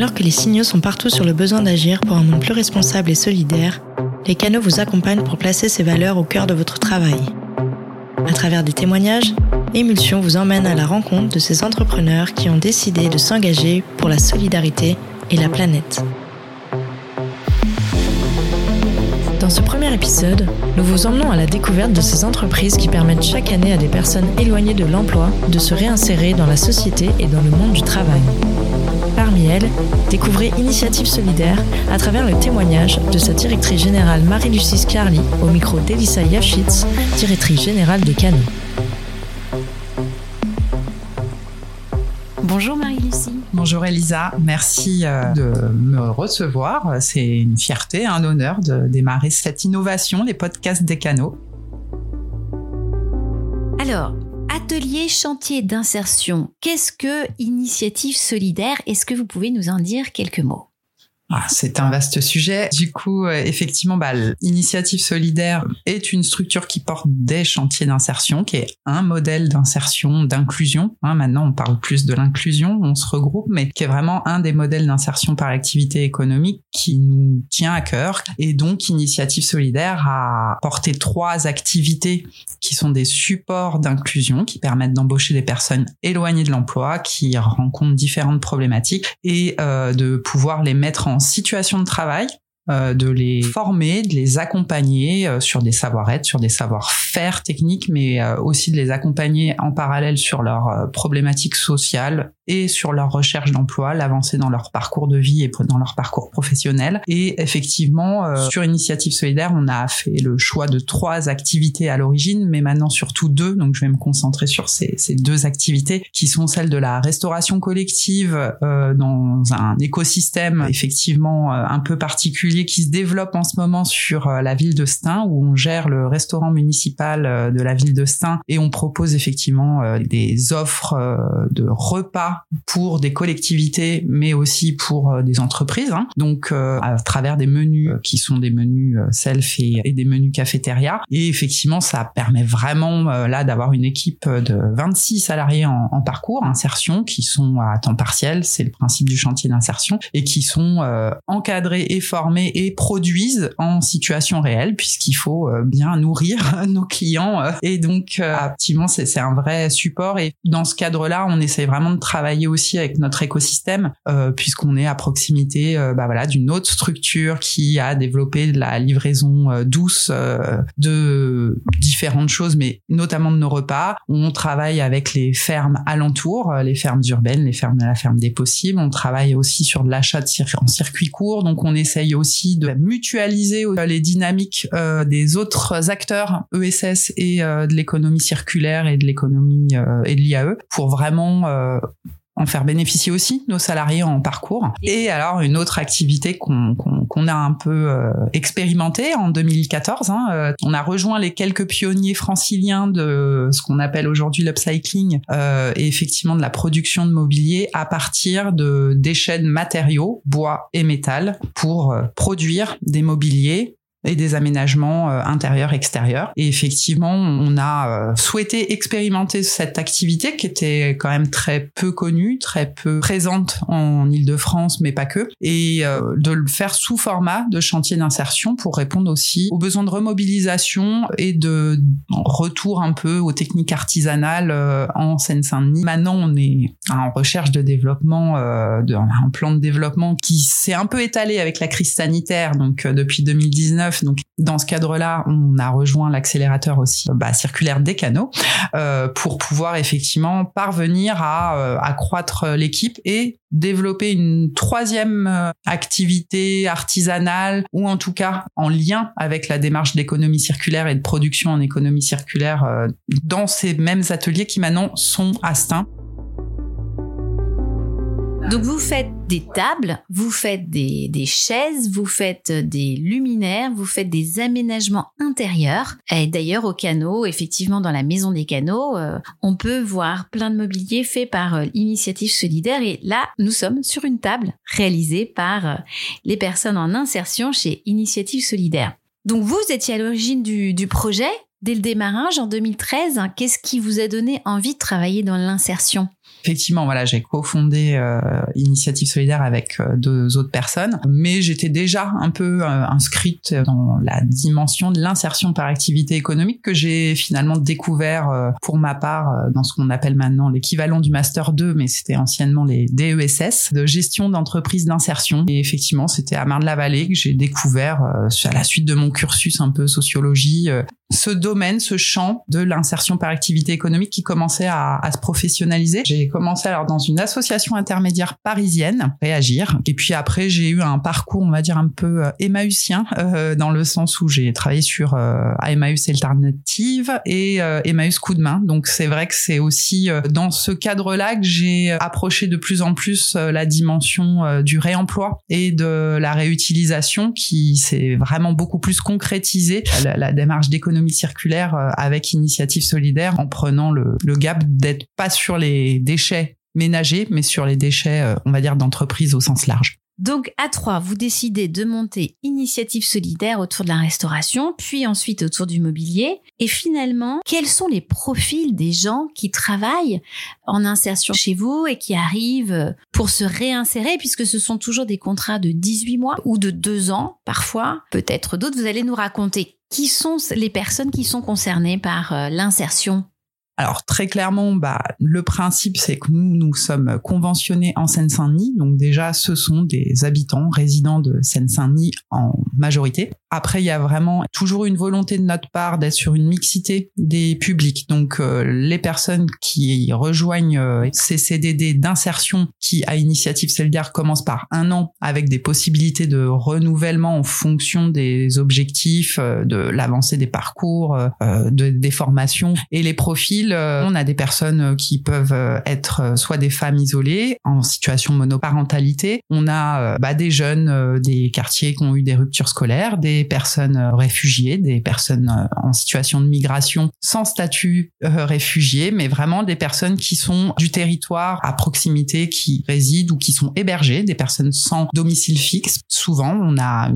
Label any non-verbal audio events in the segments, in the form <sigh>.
Alors que les signaux sont partout sur le besoin d'agir pour un monde plus responsable et solidaire, les canaux vous accompagnent pour placer ces valeurs au cœur de votre travail. À travers des témoignages, Émulsion vous emmène à la rencontre de ces entrepreneurs qui ont décidé de s'engager pour la solidarité et la planète. Dans ce premier épisode, nous vous emmenons à la découverte de ces entreprises qui permettent chaque année à des personnes éloignées de l'emploi de se réinsérer dans la société et dans le monde du travail. Parmi elles, découvrez Initiative Solidaire à travers le témoignage de sa directrice générale Marie-Lucie Scarly au micro d'Elissa Yafchitz, directrice générale des canaux. Bonjour Marie-Lucie. Bonjour Elisa, merci euh, de me recevoir. C'est une fierté, un honneur de démarrer cette innovation, les podcasts des canaux. Alors, atelier chantier d'insertion, qu'est-ce que Initiative Solidaire? Est-ce que vous pouvez nous en dire quelques mots? Ah, c'est un vaste sujet. Du coup, euh, effectivement, bah, l'initiative solidaire est une structure qui porte des chantiers d'insertion, qui est un modèle d'insertion, d'inclusion. Hein, maintenant, on parle plus de l'inclusion, on se regroupe, mais qui est vraiment un des modèles d'insertion par l'activité économique qui nous tient à cœur. Et donc, Initiative solidaire a porté trois activités qui sont des supports d'inclusion, qui permettent d'embaucher des personnes éloignées de l'emploi, qui rencontrent différentes problématiques et euh, de pouvoir les mettre en situation de travail euh, de les former, de les accompagner euh, sur des savoir-être, sur des savoir-faire techniques, mais euh, aussi de les accompagner en parallèle sur leurs problématiques sociales et sur leur recherche d'emploi, l'avancée dans leur parcours de vie et dans leur parcours professionnel. Et effectivement, sur Initiative Solidaire, on a fait le choix de trois activités à l'origine, mais maintenant surtout deux. Donc je vais me concentrer sur ces, ces deux activités qui sont celles de la restauration collective dans un écosystème effectivement un peu particulier qui se développe en ce moment sur euh, la ville de Stein, où on gère le restaurant municipal euh, de la ville de Stein et on propose effectivement euh, des offres de repas pour des collectivités, mais aussi pour des entreprises. Hein. Donc, à travers des menus qui sont des menus self et, des menus cafétéria. Et effectivement, ça permet vraiment là d'avoir une équipe de 26 salariés en, parcours insertion qui sont à temps partiel, c'est le principe du chantier d'insertion, et qui sont encadrés et formés et produisent en situation réelle puisqu'il faut euh, bien nourrir <laughs> nos clients. Euh, et donc euh, effectivement c'est un vrai support. Et dans ce cadre-là on essaie vraiment de travailler aussi avec notre écosystème puisqu'on est à proximité bah voilà d'une autre structure qui a développé la livraison douce de différentes choses mais notamment de nos repas. On travaille avec les fermes alentours les fermes urbaines les fermes de la ferme des possibles. On travaille aussi sur de l'achat en circuit court. Donc on essaye aussi de mutualiser euh, les dynamiques euh, des autres acteurs ESS et euh, de l'économie circulaire et de l'économie et de l'IAE pour vraiment en faire bénéficier aussi nos salariés en parcours. Et alors une autre activité qu'on a un peu euh, expérimenté en 2014, hein, euh, on a rejoint les quelques pionniers franciliens de ce qu'on appelle aujourd'hui l'upcycling euh, et effectivement de la production de mobilier à partir de déchets de matériaux, bois et métal, pour produire des mobiliers et des aménagements euh, intérieurs extérieurs. Et effectivement on a euh, souhaité expérimenter cette activité qui était quand même très peu connue très peu présente en Île-de-France mais pas que. Et euh, de le faire sous format de chantier d'insertion pour répondre aussi aux besoins de remobilisation et de retour un peu aux techniques artisanales en Seine-Saint-Denis. Maintenant on est en recherche de développement de, un plan de développement qui s'est un peu étalé avec la crise sanitaire. Donc depuis 2019 donc dans ce cadre-là, on a rejoint l'accélérateur aussi bah, circulaire des canaux euh, pour pouvoir effectivement parvenir à euh, accroître l'équipe et développer une troisième euh, activité artisanale ou en tout cas en lien avec la démarche d'économie circulaire et de production en économie circulaire dans ces mêmes ateliers qui maintenant sont à. Donc vous faites des tables, vous faites des, chaises, vous faites des luminaires, vous faites des aménagements intérieurs. Et d'ailleurs au canot, effectivement dans la maison des canaux, euh, on peut voir plein de mobilier fait par euh, l'initiative solidaire. Et là, nous sommes sur une table réalisée par euh, les personnes en insertion chez Initiative solidaire. Donc vous étiez à l'origine du, du projet dès le démarrage en 2013. Qu'est-ce qui vous a donné envie de travailler dans l'insertion? Effectivement, voilà, j'ai cofondé euh, Initiative Solidaire avec euh, deux autres personnes, mais j'étais déjà un peu euh, inscrite dans la dimension de l'insertion par activité économique que j'ai finalement découvert euh, pour ma part dans ce qu'on appelle maintenant l'équivalent du master 2, mais c'était anciennement les DESS de gestion d'entreprise d'insertion. Et effectivement, c'était à Marne-la-Vallée que j'ai découvert à la suite de mon cursus un peu sociologie ce domaine, ce champ de l'insertion par activité économique qui commençait à, à se professionnaliser. J'ai commencé alors dans une association intermédiaire parisienne, Réagir, et puis après j'ai eu un parcours, on va dire un peu euh, Emmaüsien, euh, dans le sens où j'ai travaillé sur euh, Emmaüs Alternative et euh, Emmaüs Coup de main. Donc c'est vrai que c'est aussi euh, dans ce cadre-là que j'ai approché de plus en plus la dimension du réemploi et de la réutilisation qui s'est vraiment beaucoup plus concrétisée. La, la démarche d'économie circulaire euh, avec Initiative Solidaire en prenant le, le gap d'être pas sur les déchets ménagers, mais sur les déchets, euh, on va dire, d'entreprise au sens large. Donc à trois, vous décidez de monter Initiative Solidaire autour de la restauration, puis ensuite autour du mobilier. Et finalement, quels sont les profils des gens qui travaillent en insertion chez vous et qui arrivent pour se réinsérer, puisque ce sont toujours des contrats de 18 mois ou de 2 ans parfois, peut-être d'autres. Vous allez nous raconter qui sont les personnes qui sont concernées par euh, l'insertion alors très clairement, bah, le principe c'est que nous nous sommes conventionnés en Seine-Saint-Denis, donc déjà ce sont des habitants résidents de Seine-Saint-Denis en majorité. Après, il y a vraiment toujours une volonté de notre part d'être sur une mixité des publics. Donc, euh, les personnes qui rejoignent euh, ces CDD d'insertion qui, à initiative solidaire, commencent par un an avec des possibilités de renouvellement en fonction des objectifs, euh, de l'avancée des parcours, de, des formations et les profils. On a des personnes qui peuvent être soit des femmes isolées en situation monoparentalité. On a bah, des jeunes des quartiers qui ont eu des ruptures scolaires, des personnes euh, réfugiées, des personnes euh, en situation de migration sans statut euh, réfugié, mais vraiment des personnes qui sont du territoire à proximité, qui résident ou qui sont hébergées, des personnes sans domicile fixe. Souvent, on a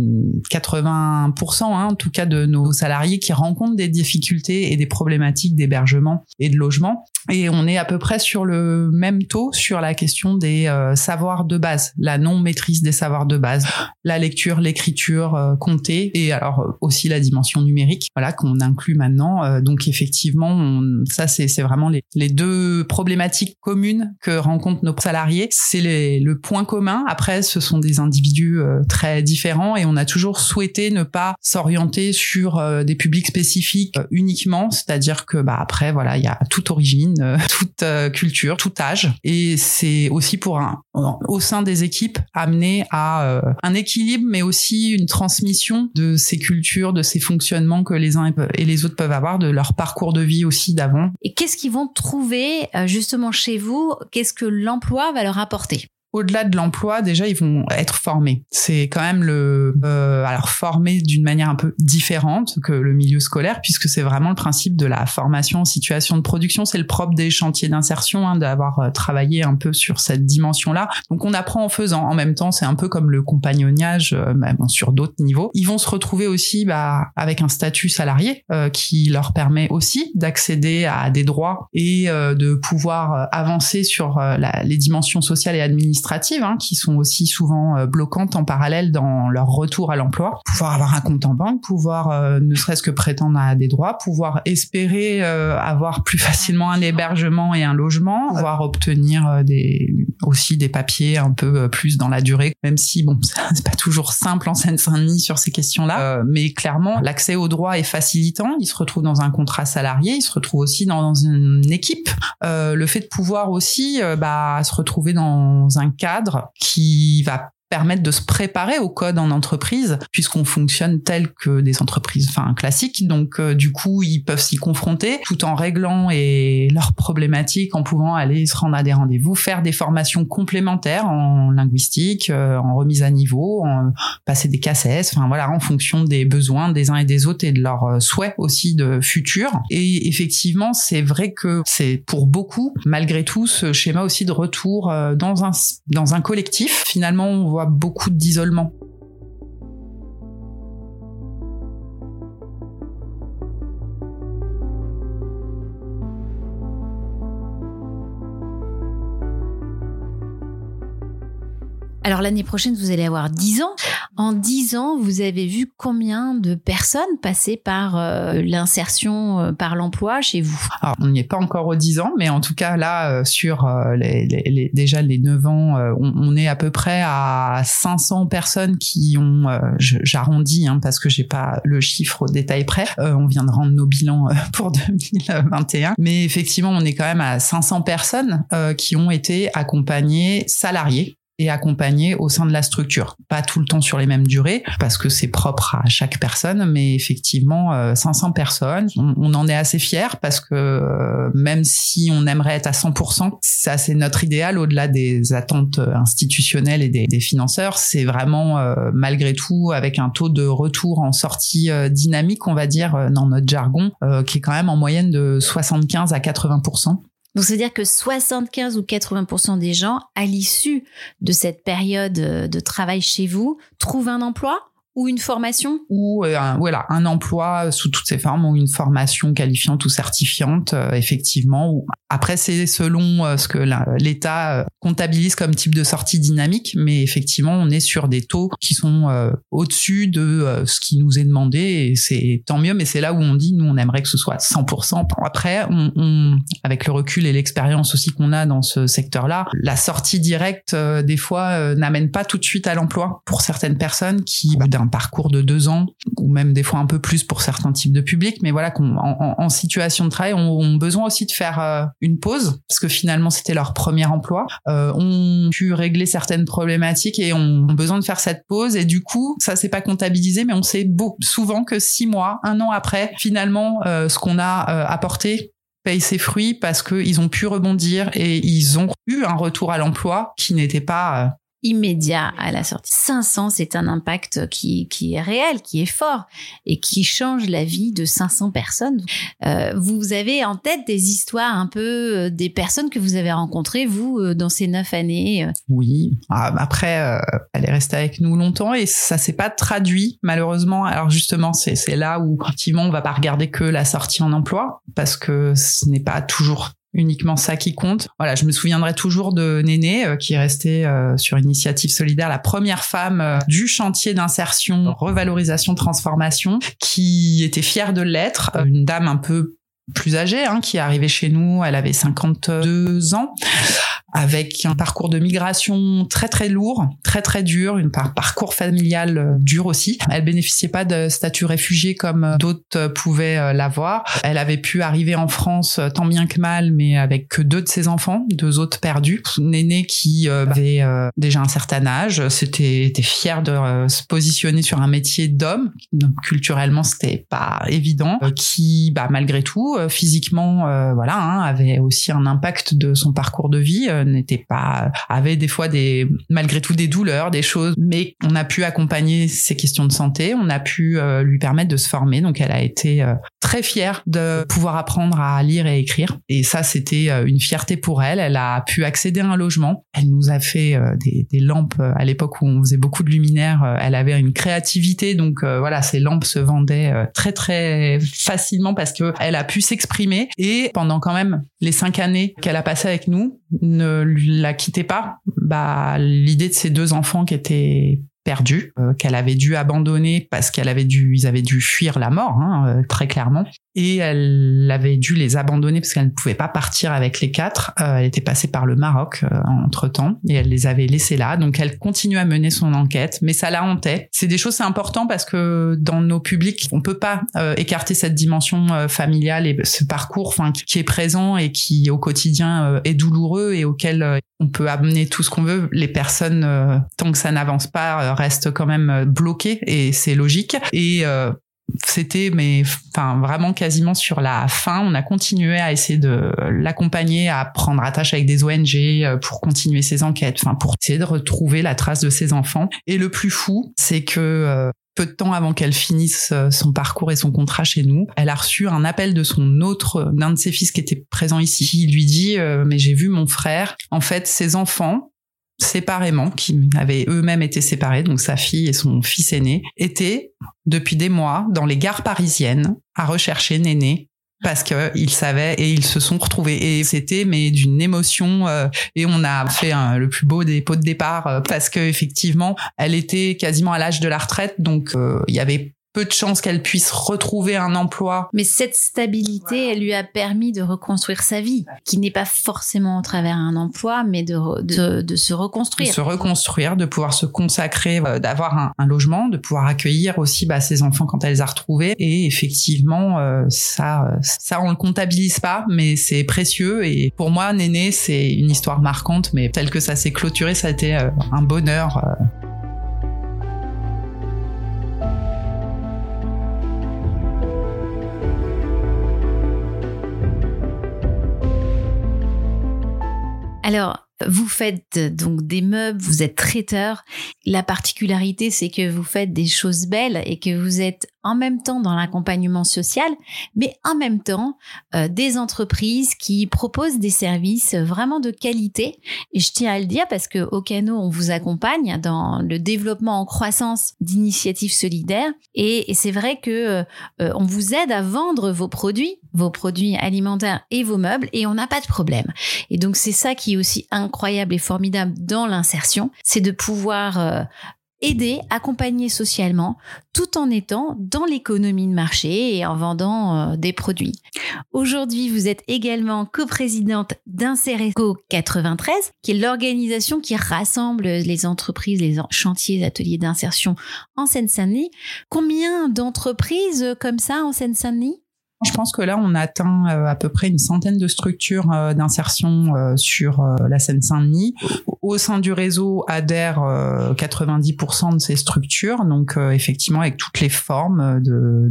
80% hein, en tout cas de nos salariés qui rencontrent des difficultés et des problématiques d'hébergement et de logement. Et on est à peu près sur le même taux sur la question des savoirs de base, la non maîtrise des savoirs de base, la lecture, l'écriture, euh, compter et alors euh, aussi la dimension numérique, voilà qu'on inclut maintenant. Euh, donc effectivement, ça c'est vraiment les, les deux problématiques communes que rencontrent nos salariés. C'est le point commun. Après, ce sont des individus euh, très différents et on a toujours souhaité ne pas s'orienter sur des publics spécifiques uniquement, c'est-à-dire que bah après voilà, il y a toute origine, <laughs> toute culture, tout âge. Et c'est aussi pour un au sein des équipes amener à un équilibre mais aussi une transmission de ces cultures, de ces fonctionnements que les uns et les autres peuvent avoir, de leur parcours de vie aussi d'avant. Et qu'est-ce qu'ils vont trouver euh, justement chez vous? Qu'est-ce que l'emploi va leur apporter? Au-delà de l'emploi, déjà ils vont être formés. C'est quand même le euh, alors formés d'une manière un peu différente que le milieu scolaire puisque c'est vraiment le principe de la formation en situation de production. C'est le propre des chantiers d'insertion hein, d'avoir euh, travaillé un peu sur cette dimension-là. Donc on apprend en faisant. En même temps, c'est un peu comme le compagnonnage, euh, même sur d'autres niveaux. Ils vont se retrouver aussi bah, avec un statut salarié euh, qui leur permet aussi d'accéder à des droits et euh, de pouvoir avancer sur la, les dimensions sociales et administratives hein, qui sont aussi souvent euh, bloquantes en parallèle dans leur retour à l'emploi. Pouvoir avoir un compte en banque, pouvoir euh, ne serait-ce que prétendre à des droits, pouvoir espérer euh, avoir plus facilement un hébergement et un logement, pouvoir obtenir des aussi des papiers un peu plus dans la durée, même si bon <laughs> c'est pas toujours simple en Seine-Saint-Denis sur ces questions-là, mais clairement l'accès aux droits est facilitant. Ils se retrouvent dans un contrat salarié, ils se retrouvent aussi dans une équipe. le fait de pouvoir aussi bah, se retrouver dans un cadre qui va permettre de se préparer au code en entreprise puisqu'on fonctionne tel que des entreprises enfin classiques. Donc euh, du coup ils peuvent s'y confronter tout en réglant et leurs problématiques en pouvant aller se rendre à des rendez-vous faire des formations complémentaires en linguistique euh, en remise à niveau en passer des KCS enfin voilà en fonction des besoins des uns et des autres et de leurs euh, souhaits aussi de futur. Et effectivement c'est vrai que c'est pour beaucoup malgré tout ce schéma aussi de retour dans un dans un collectif. Finalement on voit beaucoup d'isolement. Alors l'année prochaine, vous allez avoir 10 ans. En 10 ans, vous avez vu combien de personnes passer par euh, l'insertion euh, par l'emploi chez vous? Alors, on n'y est pas encore aux 10 ans, mais en tout cas là, euh, sur les, les, déjà les 9 ans, on, on, est à peu près à 500 personnes qui ont, j'arrondis hein, parce que j'ai pas le chiffre au détail près, on vient de rendre nos bilans <laughs> pour 2021, mais effectivement, on est quand même à 500 personnes qui ont été accompagnées salariées et accompagner au sein de la structure. Pas tout le temps sur les mêmes durées, parce que c'est propre à chaque personne, mais effectivement, 500 euh, personnes, on, en est assez fiers, parce que euh, même si on aimerait être à 100%, ça c'est notre idéal au-delà des attentes institutionnelles et des, financeurs, c'est vraiment euh, malgré tout avec un taux de retour en sortie dynamique, on va dire, dans notre jargon, qui est quand même en moyenne de 75 à 80%. Donc, c'est-à-dire que 75 ou 80% des gens, à l'issue de cette période euh, de travail chez vous, trouvent un emploi? Ou une formation? Ou euh, un, voilà un emploi sous toutes ses formes ou une formation qualifiante ou certifiante euh, effectivement ou après c'est selon euh, ce que l'État comptabilise comme type de sortie dynamique mais effectivement on est sur des taux qui sont au-dessus de ce qui nous est demandé et c'est tant mieux mais c'est là où on dit nous on aimerait que ce soit 100% après on, on avec le recul et l'expérience aussi qu'on a dans ce secteur là la sortie directe des fois n'amène pas tout de suite à l'emploi pour certaines personnes qui d'un parcours de deux ans ou même des fois un peu plus pour certains types de publics, mais voilà qu'on en, situation de travail ont, besoin aussi de faire euh, une pause parce que finalement c'était leur premier emploi, euh, ont pu régler certaines problématiques et ont besoin de faire cette pause. Et du coup ça s'est pas comptabilisé, mais on sait souvent que six mois, un an après, finalement euh, ce qu'on a apporté paye ses fruits parce qu'ils ont pu rebondir et ils ont eu un retour à l'emploi qui n'était pas immédiat à la sortie. 500, c'est un impact qui, qui est réel, qui est fort et qui change la vie de 500 personnes. Euh, vous avez en tête des histoires un peu euh, des personnes que vous avez rencontrées, vous, euh, dans ces neuf années Oui. Ah, après, elle est restée avec nous longtemps et ça s'est pas traduit, malheureusement. Alors justement, c'est là où, effectivement, on va pas regarder que la sortie en emploi parce que ce n'est pas toujours uniquement ça qui compte. Voilà, je me souviendrai toujours de Néné euh, qui est restée euh, sur Initiative Solidaire, la première femme euh, du chantier d'insertion, revalorisation, transformation, qui était fière de l'être, une dame un peu plus âgée hein, qui est arrivée chez nous, elle avait 52 ans avec un parcours de migration très très lourd, très très dur, un parcours familial euh, dur aussi. Elle bénéficiait pas de statut réfugié comme euh, d'autres euh, pouvaient l'avoir. Elle avait pu arriver en France tant bien que mal, mais avec que deux de ses enfants, deux autres perdus. Néné qui avait déjà un certain âge, c'était était fier de se positionner sur un métier d'homme. Culturellement, c'était pas évident. Qui, bah, malgré tout, physiquement, voilà, hein, avait aussi un impact de son parcours de vie n'était pas avait des fois des malgré tout des douleurs, des choses, mais on a pu accompagner ses questions de santé, on a pu euh, lui permettre de se former. Donc elle a été euh, très fière de pouvoir apprendre à lire et écrire. Et ça, c'était euh, une fierté pour elle. Elle a pu accéder à un logement. Elle nous a fait des, lampes à l'époque où on faisait beaucoup de luminaires. Elle avait une créativité, donc voilà, ces lampes se vendaient très très facilement parce que elle a pu s'exprimer. Et pendant quand même les cinq années qu'elle a passées avec nous, la quittait pas, bah l'idée de ces deux enfants qui étaient perdus, euh, qu'elle avait dû abandonner parce qu'elle avait dû, ils avaient dû fuir la mort, hein, euh, très clairement et elle avait dû les abandonner parce qu'elle ne pouvait pas partir avec les quatre. Euh, elle était passée par le Maroc euh, entre temps et elle les avait laissés là. Donc elle continue à mener son enquête, mais ça la hantait. C'est des choses c'est important parce que dans nos publics, on peut pas euh, écarter cette dimension familiale et ce parcours, enfin qui est présent et qui au quotidien est douloureux et auquel on peut amener tout ce qu'on veut. Les personnes, tant que ça n'avance pas, restent quand même bloquées et c'est logique. Et c'était mais enfin vraiment quasiment sur la fin on a continué à essayer de l'accompagner à prendre attache avec des ONG euh, pour continuer ses enquêtes enfin pour essayer de retrouver la trace de ses enfants et le plus fou c'est que euh, peu de temps avant qu'elle finisse euh, son parcours et son contrat chez nous, elle a reçu un appel de son autre, d'un de ses fils qui était présent ici. Il lui dit, mais j'ai vu mon frère. En fait, ses enfants, séparément, qui avaient eux-mêmes été séparés, donc sa fille et son fils aîné, étaient depuis des mois dans les gares parisiennes à rechercher Néné parce que ils savaient et ils se sont retrouvés. Et c'était mais d'une émotion euh, et on a fait le plus beau des pots de départ euh, parce que effectivement elle était quasiment à l'âge de la retraite donc euh, il y avait peu de chances qu'elle puisse retrouver un emploi. Mais cette stabilité, elle lui a permis de reconstruire sa vie, qui n'est pas forcément au travers un emploi, mais de, de, de, se reconstruire. De se reconstruire, de pouvoir se consacrer, euh, d'avoir un, un, logement, de pouvoir accueillir aussi bah, ses enfants quand elle les a retrouvés. Et effectivement, euh, ça, ça on le comptabilise pas, mais c'est précieux. Et pour moi, Néné, c'est une histoire marquante, mais tel que ça s'est clôturé, ça a été euh, un bonheur. Alors, vous faites donc des meubles, vous êtes traiteur. La particularité, c'est que vous faites des choses belles et que vous êtes en même temps dans l'accompagnement social, mais en même temps euh, des entreprises qui proposent des services vraiment de qualité. Et je tiens à le dire parce que au Cano, on vous accompagne dans le développement en croissance d'initiatives solidaires. Et, c'est vrai que euh, on vous aide à vendre vos produits, vos produits alimentaires et vos meubles, et on n'a pas de problème. Et donc c'est ça qui est aussi incroyable et formidable dans l'insertion, c'est de pouvoir euh, aider, accompagner socialement, tout en étant dans l'économie de marché et en vendant euh, des produits. Aujourd'hui, vous êtes également coprésidente d'Insereco 93, qui est l'organisation qui rassemble les entreprises, les chantiers, ateliers d'insertion en Seine-Saint-Denis. Combien d'entreprises comme ça en Seine-Saint-Denis? Je pense que là, on atteint euh, à peu près une centaine de structures euh, d'insertion euh, sur la Seine-Saint-Denis. Au sein du réseau adhèrent 90% de ces structures, donc effectivement avec toutes les formes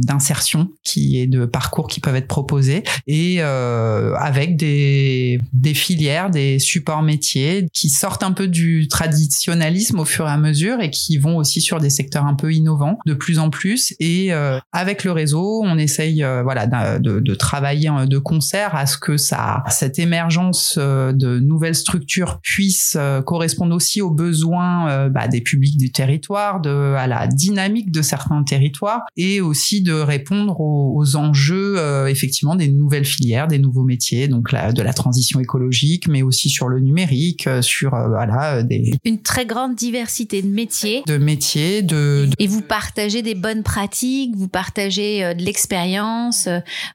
d'insertion qui et de parcours qui peuvent être proposés et avec des des filières, des supports métiers qui sortent un peu du traditionnalisme au fur et à mesure et qui vont aussi sur des secteurs un peu innovants de plus en plus. Et avec le réseau, on essaye voilà euh, de, travailler de concert à ce que ça, cette émergence euh, de nouvelles structures puisse euh, correspondre aussi aux besoins bah, des publics du territoire, de, à la dynamique de certains territoires et aussi de répondre aux, enjeux effectivement des nouvelles filières, des nouveaux métiers, donc la, de la transition écologique, mais aussi sur le numérique, sur voilà des une très grande diversité de métiers, de métiers, de, et vous partagez des bonnes pratiques, vous partagez de l'expérience,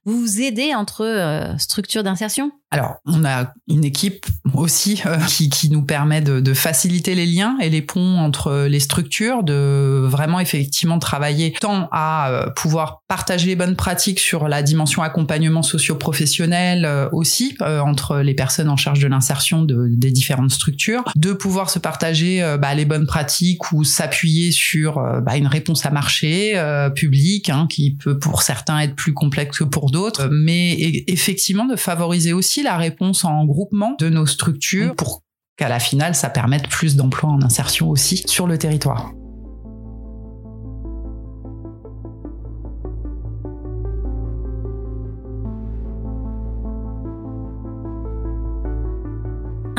vous vous aidez entre euh, structures d'insertion? Alors, on a une équipe aussi euh, qui, qui, nous permet de, de, faciliter les liens et les ponts entre les structures, de vraiment effectivement travailler tant à euh, pouvoir partager les bonnes pratiques sur la dimension accompagnement socio-professionnel euh, aussi entre les personnes en charge de l'insertion de, des différentes structures, de pouvoir se partager bah, les bonnes pratiques ou s'appuyer sur bah, une réponse à marché public hein, qui peut pour certains être plus complexe que pour d'autres, mais effectivement de favoriser aussi la réponse en groupement de nos structures pour qu'à la finale, ça permette plus d'emplois en insertion aussi sur le territoire.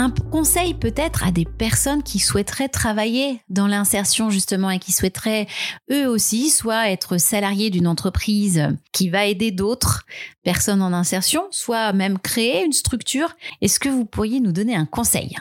Un conseil peut-être à des personnes qui souhaiteraient travailler dans l'insertion justement et qui souhaiteraient eux aussi soit être salariés d'une entreprise qui va aider d'autres personnes en insertion, soit même créer une structure. Est-ce que vous pourriez nous donner un conseil?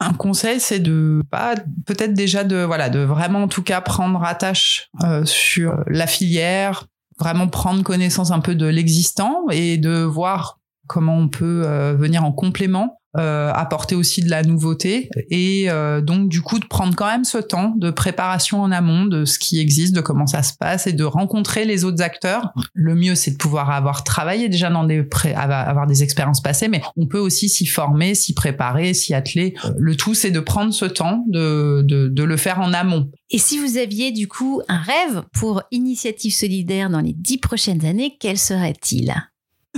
Un conseil, c'est de pas peut-être déjà de voilà de vraiment en tout cas prendre attache euh, sur la filière, vraiment prendre connaissance un peu de l'existant et de voir comment on peut euh, venir en complément euh, apporter aussi de la nouveauté et euh, donc du coup de prendre quand même ce temps de préparation en amont de ce qui existe, de comment ça se passe et de rencontrer les autres acteurs. Le mieux c'est de pouvoir avoir travaillé déjà dans des avoir des expériences passées, mais on peut aussi s'y former, s'y préparer, s'y atteler. Le tout c'est de prendre ce temps de, de, de le faire en amont. Et si vous aviez du coup un rêve pour Initiative Solidaire dans les dix prochaines années, quel serait-il?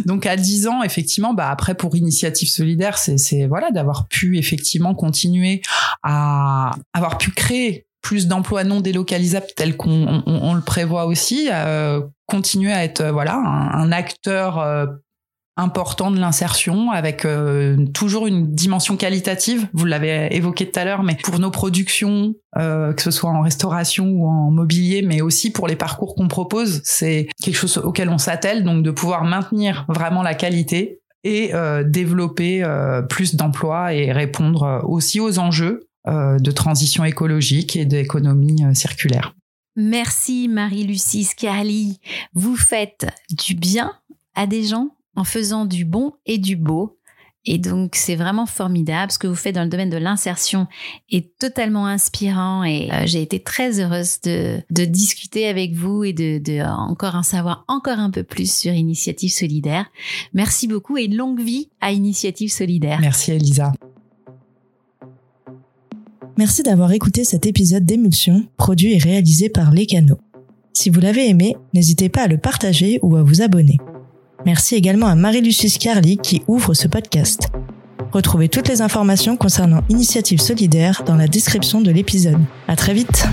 Donc à 10 ans, effectivement, bah après pour Initiative Solidaire, c'est voilà d'avoir pu effectivement continuer à avoir pu créer plus d'emplois non délocalisables tels qu'on on, le prévoit aussi, euh, continuer à être voilà un, acteur euh, important de l'insertion avec euh, toujours une dimension qualitative. Vous l'avez évoqué tout à l'heure, mais pour nos productions, euh, que ce soit en restauration ou en mobilier, mais aussi pour les parcours qu'on propose, c'est quelque chose auquel on s'attelle, donc de pouvoir maintenir vraiment la qualité et euh, développer plus d'emplois et répondre aussi aux enjeux de transition écologique et d'économie circulaire. Merci Marie-Lucie Scarli. Vous faites du bien à des gens en faisant du bon et du beau. Et donc, c'est vraiment formidable. Ce que vous faites dans le domaine de l'insertion est totalement inspirant et euh, j'ai été très heureuse de, discuter avec vous et de, encore en savoir encore un peu plus sur Initiative Solidaire. Merci beaucoup et longue vie à Initiative Solidaire. Merci Elisa. Merci d'avoir écouté cet épisode d'Émulsion, produit et réalisé par Les Canaux. Si vous l'avez aimé, n'hésitez pas à le partager ou à vous abonner. Merci également à Marie-Lucie Carly qui ouvre ce podcast. Retrouvez toutes les informations concernant Initiative Solidaire dans la description de l'épisode. À très vite!